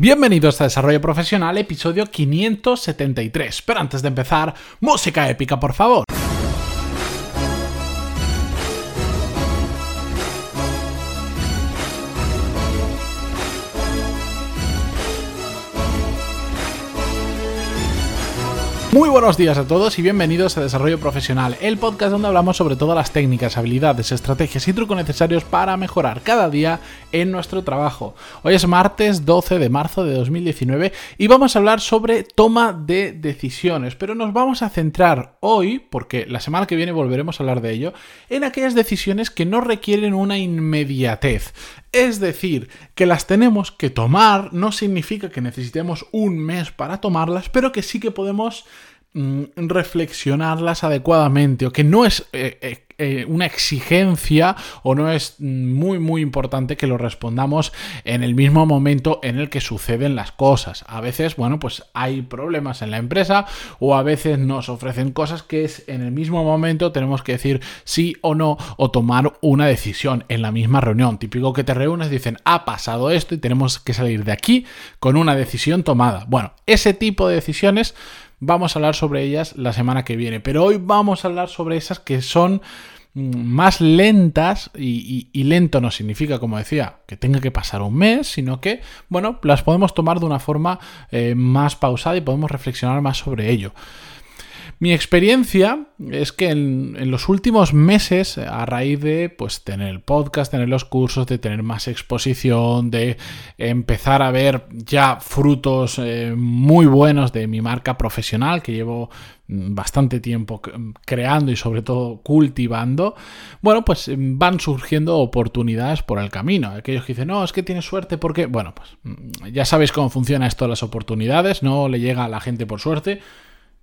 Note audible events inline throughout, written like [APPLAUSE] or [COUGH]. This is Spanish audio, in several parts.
Bienvenidos a Desarrollo Profesional, episodio 573. Pero antes de empezar, música épica, por favor. Muy buenos días a todos y bienvenidos a Desarrollo Profesional, el podcast donde hablamos sobre todas las técnicas, habilidades, estrategias y trucos necesarios para mejorar cada día en nuestro trabajo. Hoy es martes 12 de marzo de 2019 y vamos a hablar sobre toma de decisiones, pero nos vamos a centrar hoy, porque la semana que viene volveremos a hablar de ello, en aquellas decisiones que no requieren una inmediatez. Es decir, que las tenemos que tomar, no significa que necesitemos un mes para tomarlas, pero que sí que podemos reflexionarlas adecuadamente o que no es eh, eh, eh, una exigencia o no es muy muy importante que lo respondamos en el mismo momento en el que suceden las cosas. A veces, bueno, pues hay problemas en la empresa o a veces nos ofrecen cosas que es en el mismo momento tenemos que decir sí o no o tomar una decisión en la misma reunión. Típico que te reúnes, dicen, ha pasado esto y tenemos que salir de aquí con una decisión tomada. Bueno, ese tipo de decisiones Vamos a hablar sobre ellas la semana que viene, pero hoy vamos a hablar sobre esas que son mm, más lentas y, lento no significa, como decía, que tenga que pasar un mes, sino que, bueno, las podemos tomar de una forma eh, más pausada y podemos reflexionar más sobre ello. Mi experiencia es que en, los últimos meses, a raíz de pues, tener el podcast, tener los cursos, de tener más exposición, de empezar a ver ya frutos eh, muy buenos de mi marca profesional, que llevo mm, bastante tiempo creando y sobre todo cultivando, bueno, pues mm, van surgiendo oportunidades por el camino. Aquellos que dicen, no, es que tienes suerte porque, bueno, pues mm, ya sabéis cómo funciona esto de las oportunidades, no le llega a la gente por suerte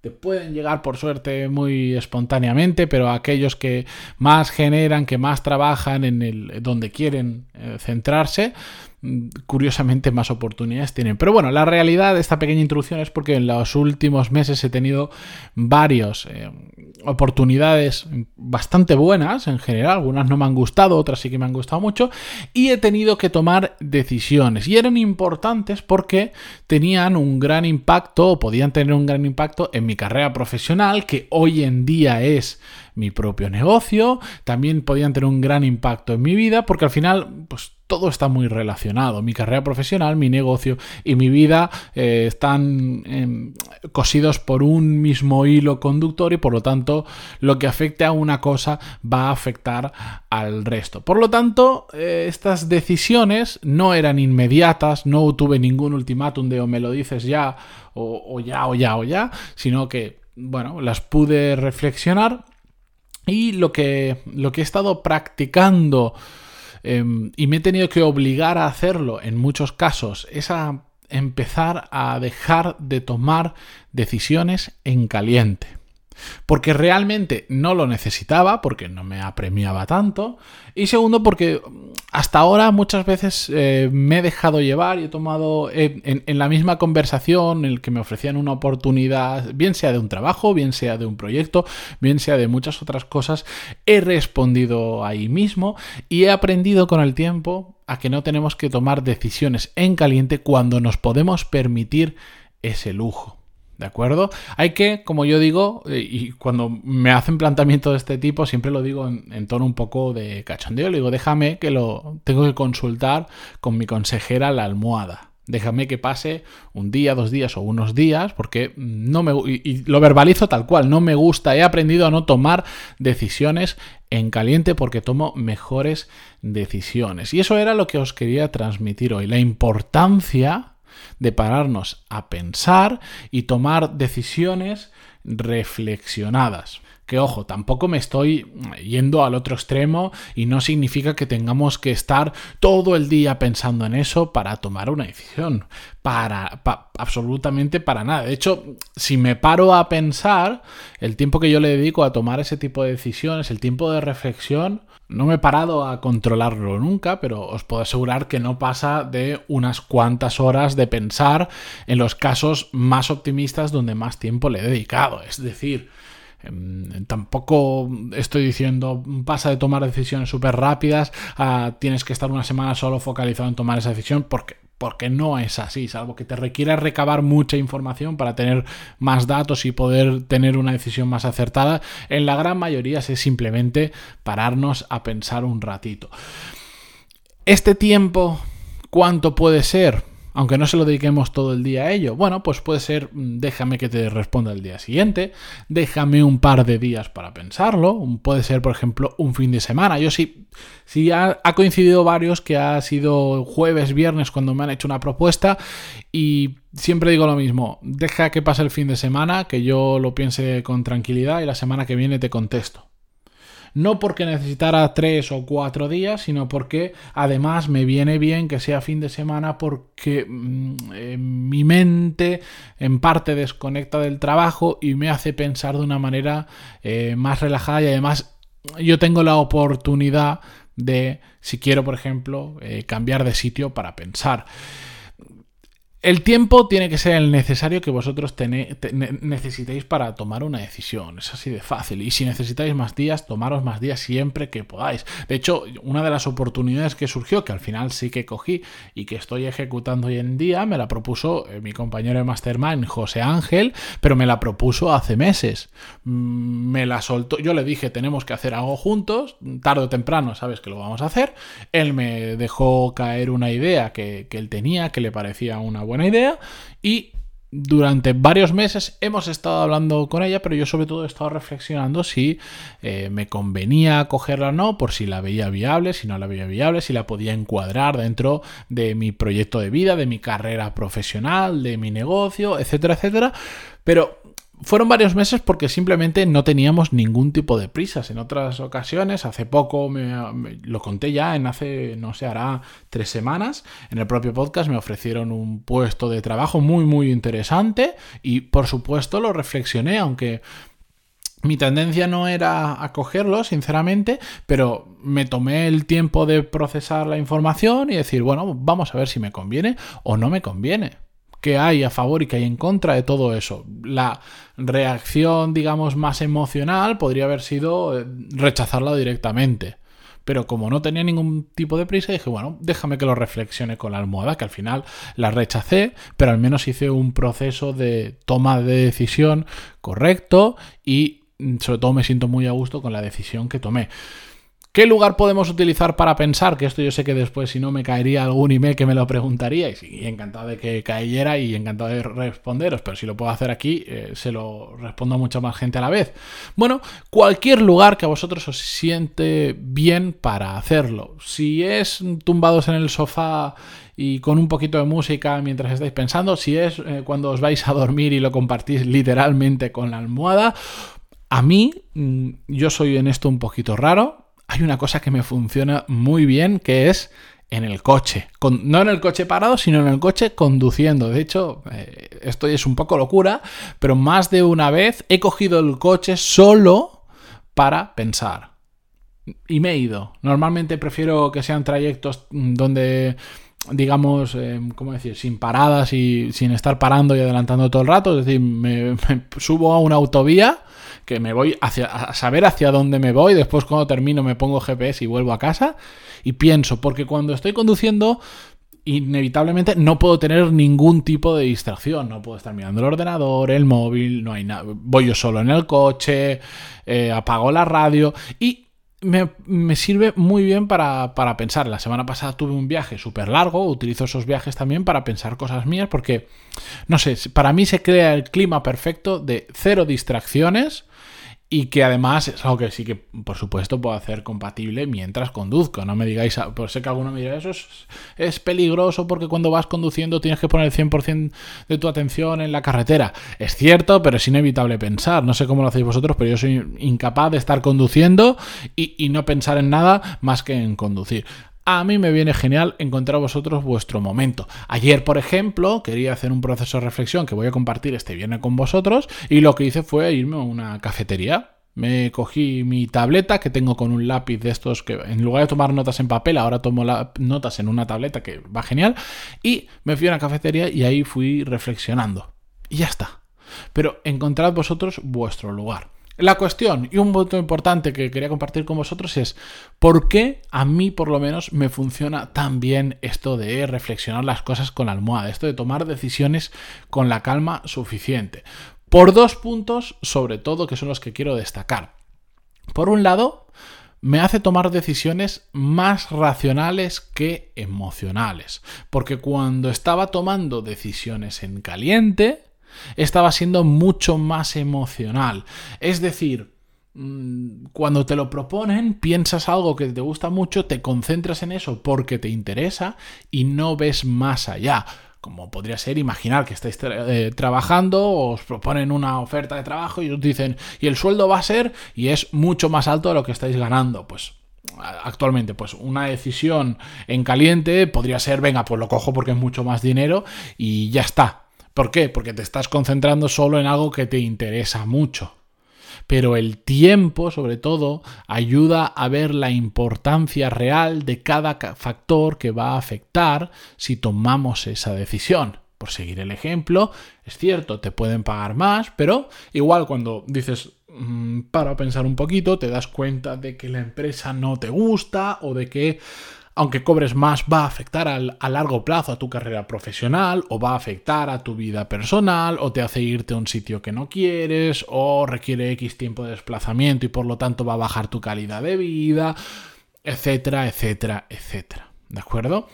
te pueden llegar por suerte muy espontáneamente, pero aquellos que más generan, que más trabajan en el donde quieren eh, centrarse, curiosamente más oportunidades tienen. Pero bueno, la realidad de esta pequeña introducción es porque en los últimos meses he tenido varios eh, oportunidades bastante buenas en general, algunas no me han gustado, otras sí que me han gustado mucho, y he tenido que tomar decisiones. Y eran importantes porque tenían un gran impacto o podían tener un gran impacto en mi carrera profesional, que hoy en día es mi propio negocio, también podían tener un gran impacto en mi vida, porque al final, pues todo está muy relacionado. Mi carrera profesional, mi negocio y mi vida eh, están em, cosidos por un mismo hilo conductor y por lo tanto lo que afecte a una cosa va a afectar al resto. Por lo tanto, eh, estas decisiones no eran inmediatas, no tuve ningún ultimátum de o me lo dices ya o, o ya o ya o ya, sino que, bueno, las pude reflexionar y lo que, lo que he estado practicando Em, y me he tenido que obligar a hacerlo en muchos casos, es a empezar a dejar de tomar decisiones en caliente porque realmente no lo necesitaba, porque no me apremiaba tanto, y segundo porque hasta ahora muchas veces eh, me he dejado llevar y he tomado eh, en, la misma conversación en el que me ofrecían una oportunidad, bien sea de un trabajo, bien sea de un proyecto, bien sea de muchas otras cosas, he respondido ahí mismo y he aprendido con el tiempo a que no tenemos que tomar decisiones en caliente cuando nos podemos permitir ese lujo. ¿De acuerdo? Hay que, como yo digo, eh, y cuando me hacen planteamiento de este tipo, siempre lo digo en, tono un poco de cachondeo. Le digo, déjame que lo tengo que consultar con mi consejera la almohada. Déjame que pase un día, dos días o unos días, porque no me y lo verbalizo tal cual, no me gusta. He aprendido a no tomar decisiones en caliente porque tomo mejores decisiones. Y eso era lo que os quería transmitir hoy, la importancia de pararnos a pensar y tomar decisiones reflexionadas. Que ojo, tampoco me estoy yendo al otro extremo y no significa que tengamos que estar todo el día pensando en eso para tomar una decisión. Para, absolutamente para nada. De hecho, si me paro a pensar, el tiempo que yo le dedico a tomar ese tipo de decisiones, el tiempo de reflexión, no me he parado a controlarlo nunca, pero os puedo asegurar que no pasa de unas cuantas horas de pensar en los casos más optimistas donde más tiempo le he dedicado. Es decir, em, Tampoco estoy diciendo pasa de tomar decisiones súper rápidas a tienes que estar una semana solo focalizado en tomar esa decisión porque porque no es así, salvo que te requiera recabar mucha información para tener más datos y poder tener una decisión más acertada. En la gran mayoría es simplemente pararnos a pensar un ratito. Este tiempo, ¿cuánto puede ser? Aunque no se lo dediquemos todo el día a ello. Bueno, pues puede ser, mm, déjame que te responda el día siguiente, déjame un par de días para pensarlo, puede ser, por ejemplo, un fin de semana. Yo sí, sí ha, ha coincidido varios que ha sido jueves, viernes cuando me han hecho una propuesta y siempre digo lo mismo, deja que pase el fin de semana, que yo lo piense con tranquilidad y la semana que viene te contesto no porque necesitara tres o cuatro días, sino porque además me viene bien que sea fin de semana porque mm, eh, mi mente en parte desconecta del trabajo y me hace pensar de una manera eh, más relajada y además yo tengo la oportunidad de, si quiero, por ejemplo, eh, cambiar de sitio para pensar. El tiempo tiene que ser el necesario que vosotros necesitéis para tomar una decisión. Es así de fácil. Y si necesitáis más días, tomaros más días siempre que podáis. De hecho, una de las oportunidades que surgió, que al final sí que cogí y que estoy ejecutando hoy en día, me la propuso eh, mi compañero de Mastermind, José Ángel, pero me la propuso hace meses. Mm, me la soltó. Yo le dije, tenemos que hacer algo juntos. Tarde o temprano, sabes que lo vamos a hacer. Él me dejó caer una idea que, que él tenía, que le parecía una buena buena idea y durante varios meses hemos estado hablando con ella, pero yo sobre todo he estado reflexionando si eh, me convenía cogerla o no, por si la veía viable, si no la veía viable, si la podía encuadrar dentro de mi proyecto de vida, de mi carrera profesional, de mi negocio, etcétera, etcétera. Pero fueron varios meses porque simplemente no teníamos ningún tipo de prisas. En otras ocasiones, hace poco me, lo conté ya, en hace, no sé, hará tres semanas, en el propio podcast me ofrecieron un puesto de trabajo muy, muy interesante y por supuesto lo reflexioné, aunque mi tendencia no era a cogerlo, sinceramente, pero me tomé el tiempo de procesar la información y decir, bueno, vamos a ver si me conviene o no me conviene que hay a favor y que hay en contra de todo eso. La reacción, digamos, más emocional podría haber sido eh, rechazarla directamente. Pero como no tenía ningún tipo de prisa, dije, bueno, déjame que lo reflexione con la almohada, que al final la rechacé, pero al menos hice un proceso de toma de decisión correcto y mm, sobre todo me siento muy a gusto con la decisión que tomé. ¿Qué lugar podemos utilizar para pensar? Que esto yo sé que después si no me caería algún email que me lo preguntaríais y encantado de que cayera y encantado de responderos, pero si lo puedo hacer aquí eh, se lo respondo a mucha más gente a la vez. Bueno, cualquier lugar que a vosotros os siente bien para hacerlo. Si es tumbados en el sofá y con un poquito de música mientras estáis pensando, si es eh, cuando os vais a dormir y lo compartís literalmente con la almohada, a mí, mm, yo soy en esto un poquito raro, hay una cosa que me funciona muy bien, que es en el coche. no en el coche parado, sino en el coche conduciendo. De hecho, eh, esto es un poco locura, pero más de una vez he cogido el coche solo para pensar. Y me he ido. Normalmente prefiero que sean trayectos donde digamos, eh, ¿cómo decir? Sin paradas y sin estar parando y adelantando todo el rato. Es decir, me subo a una autovía que me voy hacia, a saber hacia dónde me voy, después cuando termino me pongo GPS y vuelvo a casa y pienso, porque cuando estoy conduciendo inevitablemente no puedo tener ningún tipo de distracción. No puedo estar mirando el ordenador, el móvil, no hay nada. Voy yo solo en el coche, eh, apago la radio y me, sirve muy bien para, para, pensar. La semana pasada tuve un viaje súper largo, utilizo esos viajes también para pensar cosas mías porque, no sé, para mí se crea el clima perfecto de cero distracciones y que además es algo que sí que, por supuesto, puedo hacer compatible mientras conduzco. No me digáis, pues sé que alguno me dirá, eso es, peligroso porque cuando vas conduciendo tienes que poner el 100% de tu atención en la carretera. Es cierto, pero es inevitable pensar. No sé cómo lo hacéis vosotros, pero yo soy incapaz de estar conduciendo y, y no pensar en nada más que en conducir a mí me viene genial encontrar vosotros vuestro momento. Ayer, por ejemplo, quería hacer un proceso de reflexión que voy a compartir este viernes con vosotros y lo que hice fue irme a una cafetería. Me cogí mi tableta que tengo con un lápiz de estos que en lugar de tomar notas en papel, ahora tomo notas en una tableta que va genial y me fui a una cafetería y ahí fui reflexionando. Y ya está. Pero encontrad vosotros vuestro lugar. La cuestión y un punto importante que quería compartir con vosotros es por qué a mí por lo menos me funciona tan bien esto de reflexionar las cosas con la almohada, esto de tomar decisiones con la calma suficiente. Por dos puntos sobre todo que son los que quiero destacar. Por un lado, me hace tomar decisiones más racionales que emocionales, porque cuando estaba tomando decisiones en caliente, estaba siendo mucho más emocional. Es decir, mm, cuando te lo proponen, piensas algo que te gusta mucho, te concentras en eso porque te interesa y no ves más allá. Como podría ser imaginar que estáis eh, trabajando, os proponen una oferta de trabajo y os dicen, y el sueldo va a ser, y es mucho más alto de lo que estáis ganando. Pues actualmente, pues una decisión en caliente podría ser, venga, pues lo cojo porque es mucho más dinero y ya está. ¿Por qué? Porque te estás concentrando solo en algo que te interesa mucho. Pero el tiempo, sobre todo, ayuda a ver la importancia real de cada factor que va a afectar si tomamos esa decisión. Por seguir el ejemplo, es cierto, te pueden pagar más, pero igual cuando dices mm, para pensar un poquito, te das cuenta de que la empresa no te gusta o de que aunque cobres más, va a afectar a largo plazo a tu carrera profesional o va a afectar a tu vida personal o te hace irte a un sitio que no quieres o requiere X tiempo de desplazamiento y por lo tanto va a bajar tu calidad de vida, etcétera, etcétera, etcétera. ¿De acuerdo?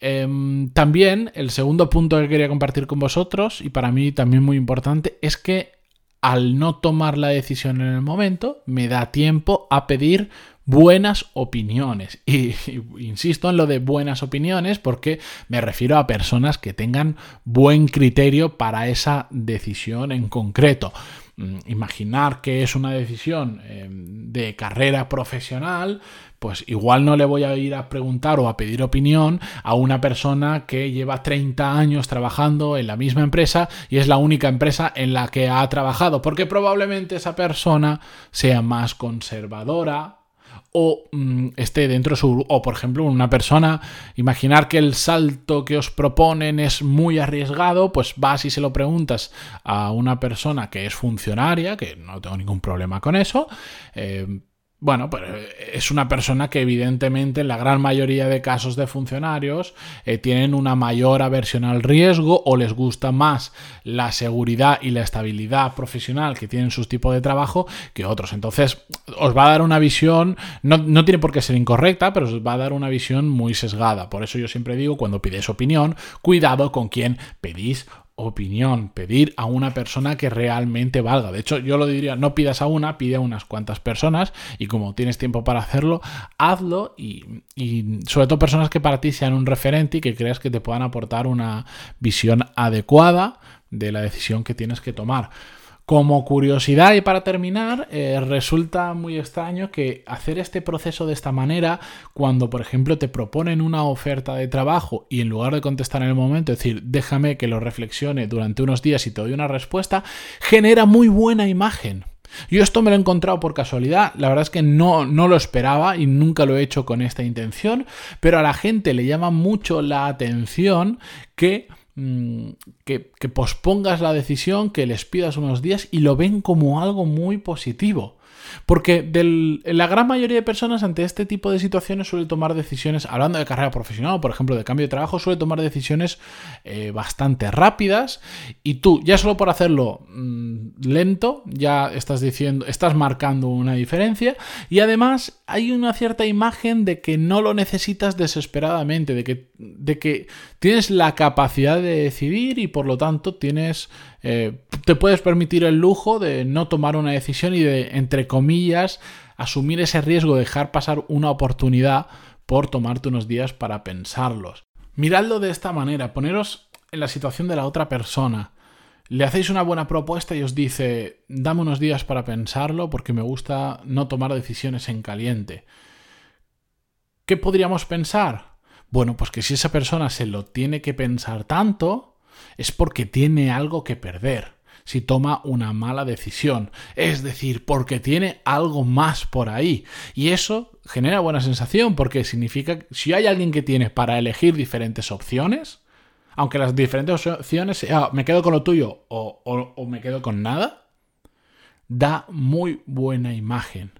Em, también el segundo punto que quería compartir con vosotros y para mí también muy importante es que al no tomar la decisión en el momento me da tiempo a pedir buenas opiniones. [LAUGHS] Y, insisto en lo de buenas opiniones porque me refiero a personas que tengan buen criterio para esa decisión en concreto. Mm, imaginar que es una decisión em, de carrera profesional, pues igual no le voy a ir a preguntar o a pedir opinión a una persona que lleva 30 años trabajando en la misma empresa y es la única empresa en la que ha trabajado, porque probablemente esa persona sea más conservadora, o mm, esté dentro de su... o por ejemplo una persona, imaginar que el salto que os proponen es muy arriesgado, pues vas y se lo preguntas a una persona que es funcionaria, que no tengo ningún problema con eso, eh, bueno, pues eh, es una persona que evidentemente en la gran mayoría de casos de funcionarios eh, tienen una mayor aversión al riesgo o les gusta más la seguridad y la estabilidad profesional que tienen sus tipos de trabajo que otros. Entonces os va a dar una visión, no, no tiene por qué ser incorrecta, pero os va a dar una visión muy sesgada. Por eso yo siempre digo, cuando pides opinión, cuidado con quién pedís opinión, pedir a una persona que realmente valga. De hecho, yo lo diría, no pidas a una, pide a unas cuantas personas y como tienes tiempo para hacerlo, hazlo y, sobre todo personas que para ti sean un referente y que creas que te puedan aportar una visión adecuada de la decisión que tienes que tomar. Como curiosidad y para terminar, eh, resulta muy extraño que hacer este proceso de esta manera, cuando por ejemplo te proponen una oferta de trabajo y en lugar de contestar en el momento, decir déjame que lo reflexione durante unos días y te doy una respuesta, genera muy buena imagen. Yo esto me lo he encontrado por casualidad, la verdad es que no, no lo esperaba y nunca lo he hecho con esta intención, pero a la gente le llama mucho la atención que Mm, que, pospongas la decisión, que les pidas unos días y lo ven como algo muy positivo. Porque la gran mayoría de personas ante este tipo de situaciones suele tomar decisiones, hablando de carrera profesional por ejemplo de cambio de trabajo, suele tomar decisiones eh, bastante rápidas. Y tú ya solo por hacerlo mm, lento ya estás diciendo, estás marcando una diferencia. Y además hay una cierta imagen de que no lo necesitas desesperadamente, de que, de que tienes la capacidad de decidir y por lo tanto tienes eh, te puedes permitir el lujo de no tomar una decisión y de, entre comillas, asumir ese riesgo de dejar pasar una oportunidad por tomarte unos días para pensarlos. Miradlo de esta manera, poneros en la situación de la otra persona. Le hacéis una buena propuesta y os dice, dame unos días para pensarlo porque me gusta no tomar decisiones en caliente. ¿Qué podríamos pensar? Bueno, pues que si esa persona se lo tiene que pensar tanto, es porque tiene algo que perder si toma una mala decisión. Es decir, porque tiene algo más por ahí. Y eso genera buena sensación porque significa que si hay alguien que tiene para elegir diferentes opciones, aunque las diferentes opciones sea me quedo con lo tuyo o, o me quedo con nada, da muy buena imagen.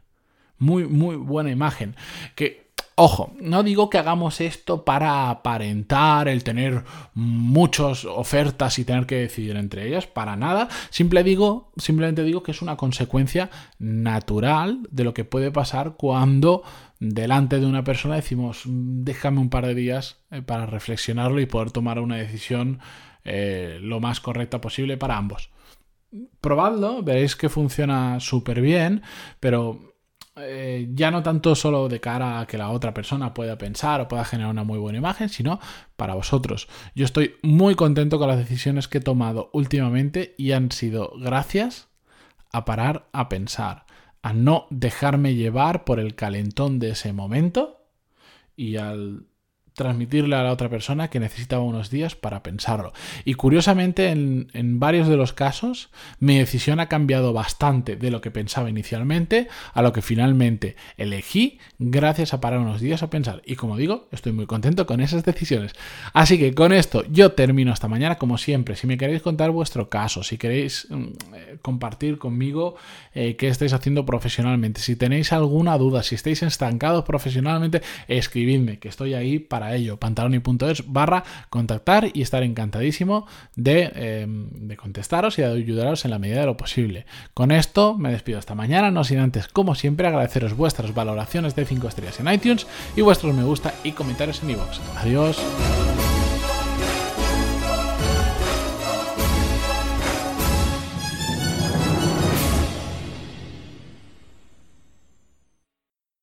Muy, muy buena imagen. Que Ojo, no digo que hagamos esto para aparentar el tener muchas ofertas y tener que decidir entre ellas, para nada. Simplemente digo que es una consecuencia natural de lo que puede pasar cuando delante de una persona decimos déjame un par de días eh, para reflexionarlo y poder tomar una decisión eh, lo más correcta posible para ambos. Probadlo, veréis que funciona súper bien, pero eh, ya no tanto solo de cara a que la otra persona pueda pensar o pueda generar una muy buena imagen, sino para vosotros. Yo estoy muy contento con las decisiones que he tomado últimamente y han sido gracias a parar a pensar, a no dejarme llevar por el calentón de ese momento y al transmitirle a la otra persona que necesitaba unos días para pensarlo. Y curiosamente, en, varios de los casos, mi decisión ha cambiado bastante de lo que pensaba inicialmente a lo que finalmente elegí gracias a parar unos días a pensar. Y como digo, estoy muy contento con esas decisiones. Así que con esto yo termino esta mañana, como siempre. Si me queréis contar vuestro caso, si queréis mm, eh, compartir conmigo eh, qué estáis haciendo profesionalmente, si tenéis alguna duda, si estáis estancados profesionalmente, escribidme, que estoy ahí para ello. pantaloni.es barra contactar y estar encantadísimo em, de, contestaros y de ayudaros en la medida de lo posible. Con esto me despido hasta mañana, no sin antes, como siempre, agradeceros vuestras valoraciones de 5 estrellas en iTunes y vuestros me gusta y comentarios en iVoox. Adiós.